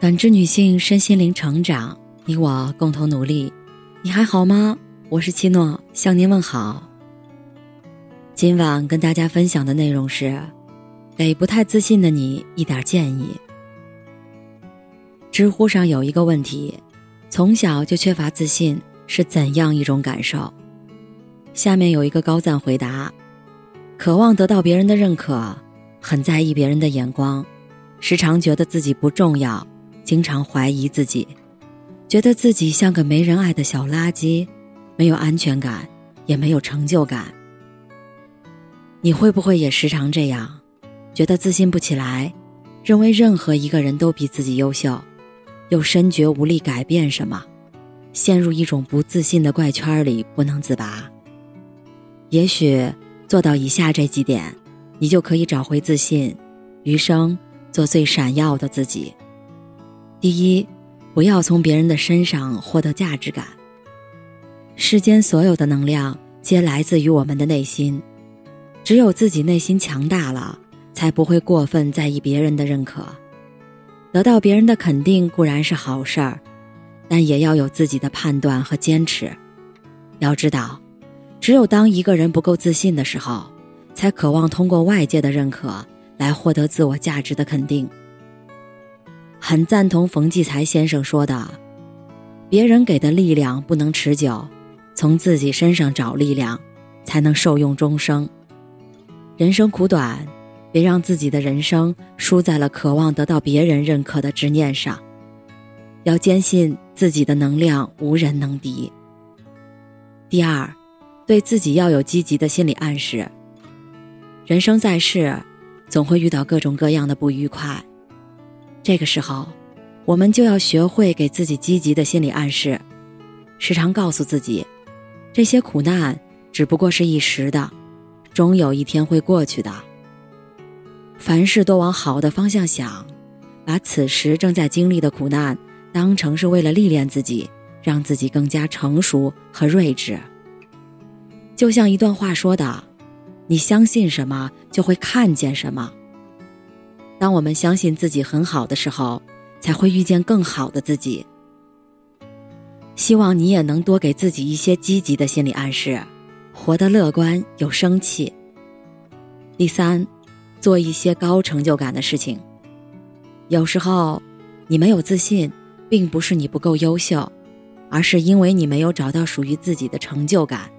感知女性身心灵成长，你我共同努力。你还好吗？我是七诺，向您问好。今晚跟大家分享的内容是，给不太自信的你一点建议。知乎上有一个问题：从小就缺乏自信是怎样一种感受？下面有一个高赞回答：渴望得到别人的认可，很在意别人的眼光，时常觉得自己不重要。经常怀疑自己，觉得自己像个没人爱的小垃圾，没有安全感，也没有成就感。你会不会也时常这样，觉得自信不起来，认为任何一个人都比自己优秀，又深觉无力改变什么，陷入一种不自信的怪圈里不能自拔？也许做到以下这几点，你就可以找回自信，余生做最闪耀的自己。第一，不要从别人的身上获得价值感。世间所有的能量皆来自于我们的内心，只有自己内心强大了，才不会过分在意别人的认可。得到别人的肯定固然是好事儿，但也要有自己的判断和坚持。要知道，只有当一个人不够自信的时候，才渴望通过外界的认可来获得自我价值的肯定。很赞同冯骥才先生说的：“别人给的力量不能持久，从自己身上找力量，才能受用终生。人生苦短，别让自己的人生输在了渴望得到别人认可的执念上。要坚信自己的能量无人能敌。第二，对自己要有积极的心理暗示。人生在世，总会遇到各种各样的不愉快。”这个时候，我们就要学会给自己积极的心理暗示，时常告诉自己，这些苦难只不过是一时的，终有一天会过去的。凡事都往好的方向想，把此时正在经历的苦难当成是为了历练自己，让自己更加成熟和睿智。就像一段话说的：“你相信什么，就会看见什么。”当我们相信自己很好的时候，才会遇见更好的自己。希望你也能多给自己一些积极的心理暗示，活得乐观有生气。第三，做一些高成就感的事情。有时候，你没有自信，并不是你不够优秀，而是因为你没有找到属于自己的成就感。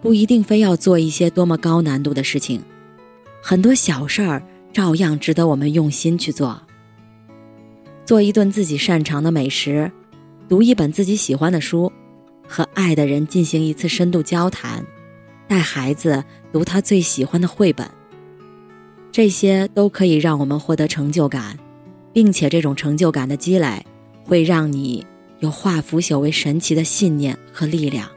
不一定非要做一些多么高难度的事情，很多小事儿。照样值得我们用心去做。做一顿自己擅长的美食，读一本自己喜欢的书，和爱的人进行一次深度交谈，带孩子读他最喜欢的绘本。这些都可以让我们获得成就感，并且这种成就感的积累，会让你有化腐朽为神奇的信念和力量。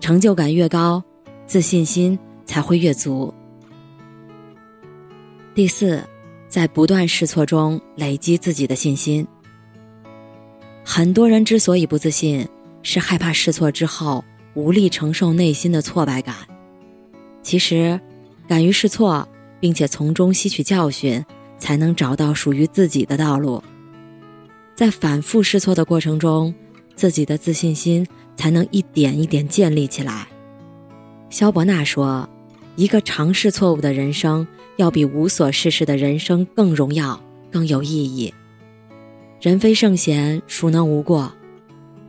成就感越高，自信心才会越足。第四，在不断试错中累积自己的信心。很多人之所以不自信，是害怕试错之后无力承受内心的挫败感。其实，敢于试错，并且从中吸取教训，才能找到属于自己的道路。在反复试错的过程中，自己的自信心才能一点一点建立起来。肖伯纳说。一个尝试错误的人生，要比无所事事的人生更荣耀、更有意义。人非圣贤，孰能无过？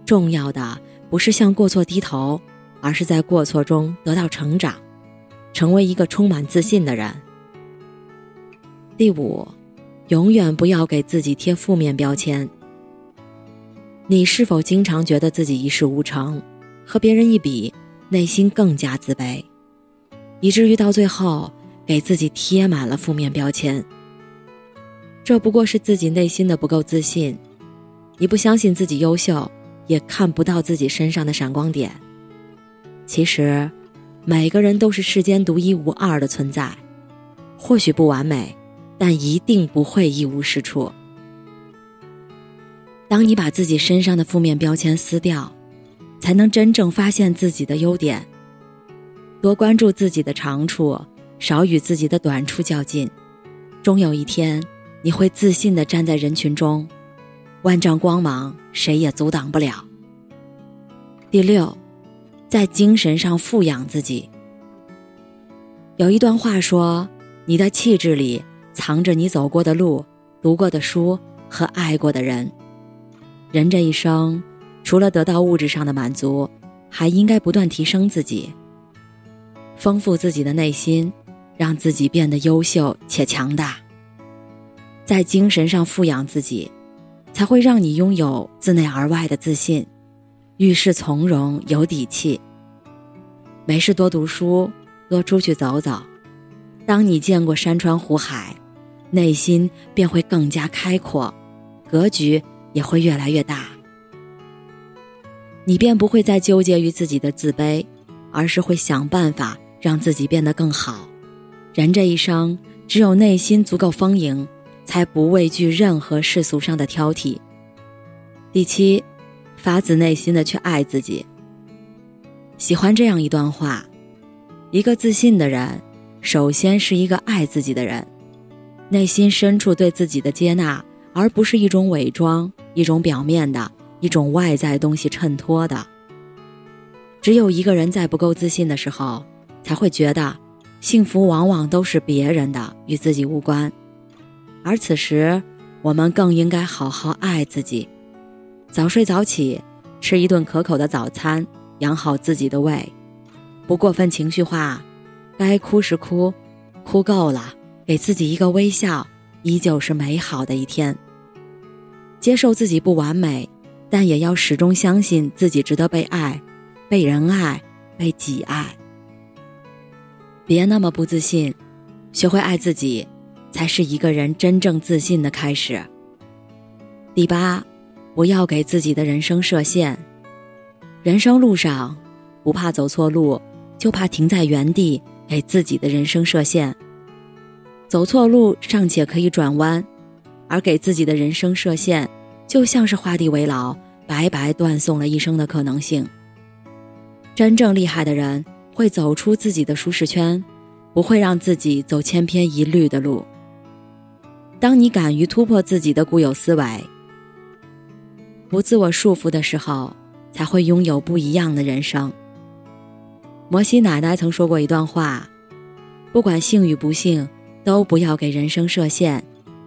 重要的不是向过错低头，而是在过错中得到成长，成为一个充满自信的人。第五，永远不要给自己贴负面标签。你是否经常觉得自己一事无成，和别人一比，内心更加自卑？以至于到最后，给自己贴满了负面标签。这不过是自己内心的不够自信，你不相信自己优秀，也看不到自己身上的闪光点。其实，每个人都是世间独一无二的存在，或许不完美，但一定不会一无是处。当你把自己身上的负面标签撕掉，才能真正发现自己的优点。多关注自己的长处，少与自己的短处较劲，终有一天，你会自信的站在人群中，万丈光芒谁也阻挡不了。第六，在精神上富养自己。有一段话说：“你的气质里藏着你走过的路、读过的书和爱过的人。”人这一生，除了得到物质上的满足，还应该不断提升自己，丰富自己的内心，让自己变得优秀且强大。在精神上富养自己，才会让你拥有自内而外的自信，遇事从容有底气。没事多读书，多出去走走。当你见过山川湖海，内心便会更加开阔，格局也会越来越大。你便不会再纠结于自己的自卑，而是会想办法让自己变得更好。人这一生，只有内心足够丰盈。才不畏惧任何世俗上的挑剔。第七，发自内心的去爱自己。喜欢这样一段话：一个自信的人，首先是一个爱自己的人，内心深处对自己的接纳，而不是一种伪装、一种表面的、一种外在东西衬托的。只有一个人在不够自信的时候，才会觉得幸福往往都是别人的，与自己无关。而此时，我们更应该好好爱自己，早睡早起，吃一顿可口的早餐，养好自己的胃，不过分情绪化，该哭时哭，哭够了，给自己一个微笑，依旧是美好的一天。接受自己不完美，但也要始终相信自己值得被爱，被人爱，被己爱。别那么不自信，学会爱自己。才是一个人真正自信的开始。第八，不要给自己的人生设限。人生路上，不怕走错路，就怕停在原地，给自己的人生设限。走错路尚且可以转弯，而给自己的人生设限，就像是画地为牢，白白断送了一生的可能性。真正厉害的人，会走出自己的舒适圈，不会让自己走千篇一律的路。当你敢于突破自己的固有思维，不自我束缚的时候，才会拥有不一样的人生。摩西奶奶曾说过一段话：“不管幸与不幸，都不要给人生设限，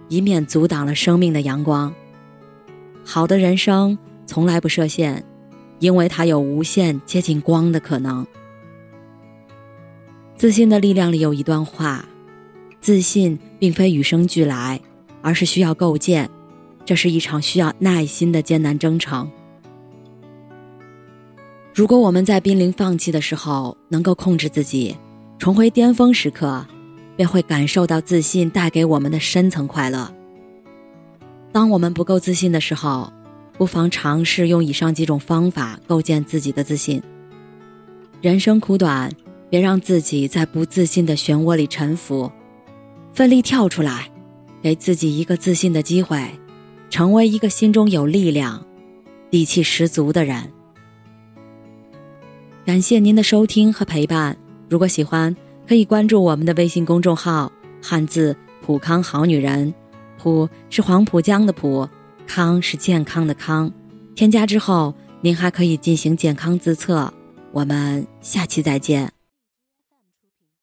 以免阻挡了生命的阳光。”好的人生从来不设限，因为它有无限接近光的可能。自信的力量里有一段话。自信并非与生俱来，而是需要构建。这是一场需要耐心的艰难征程。如果我们在濒临放弃的时候能够控制自己，重回巅峰时刻，便会感受到自信带给我们的深层快乐。当我们不够自信的时候，不妨尝试用以上几种方法构建自己的自信。人生苦短，别让自己在不自信的漩涡里沉浮。奋力跳出来，给自己一个自信的机会，成为一个心中有力量、底气十足的人。感谢您的收听和陪伴。如果喜欢，可以关注我们的微信公众号“汉字普康好女人”，普是黄浦江的浦，康是健康的康。添加之后，您还可以进行健康自测。我们下期再见。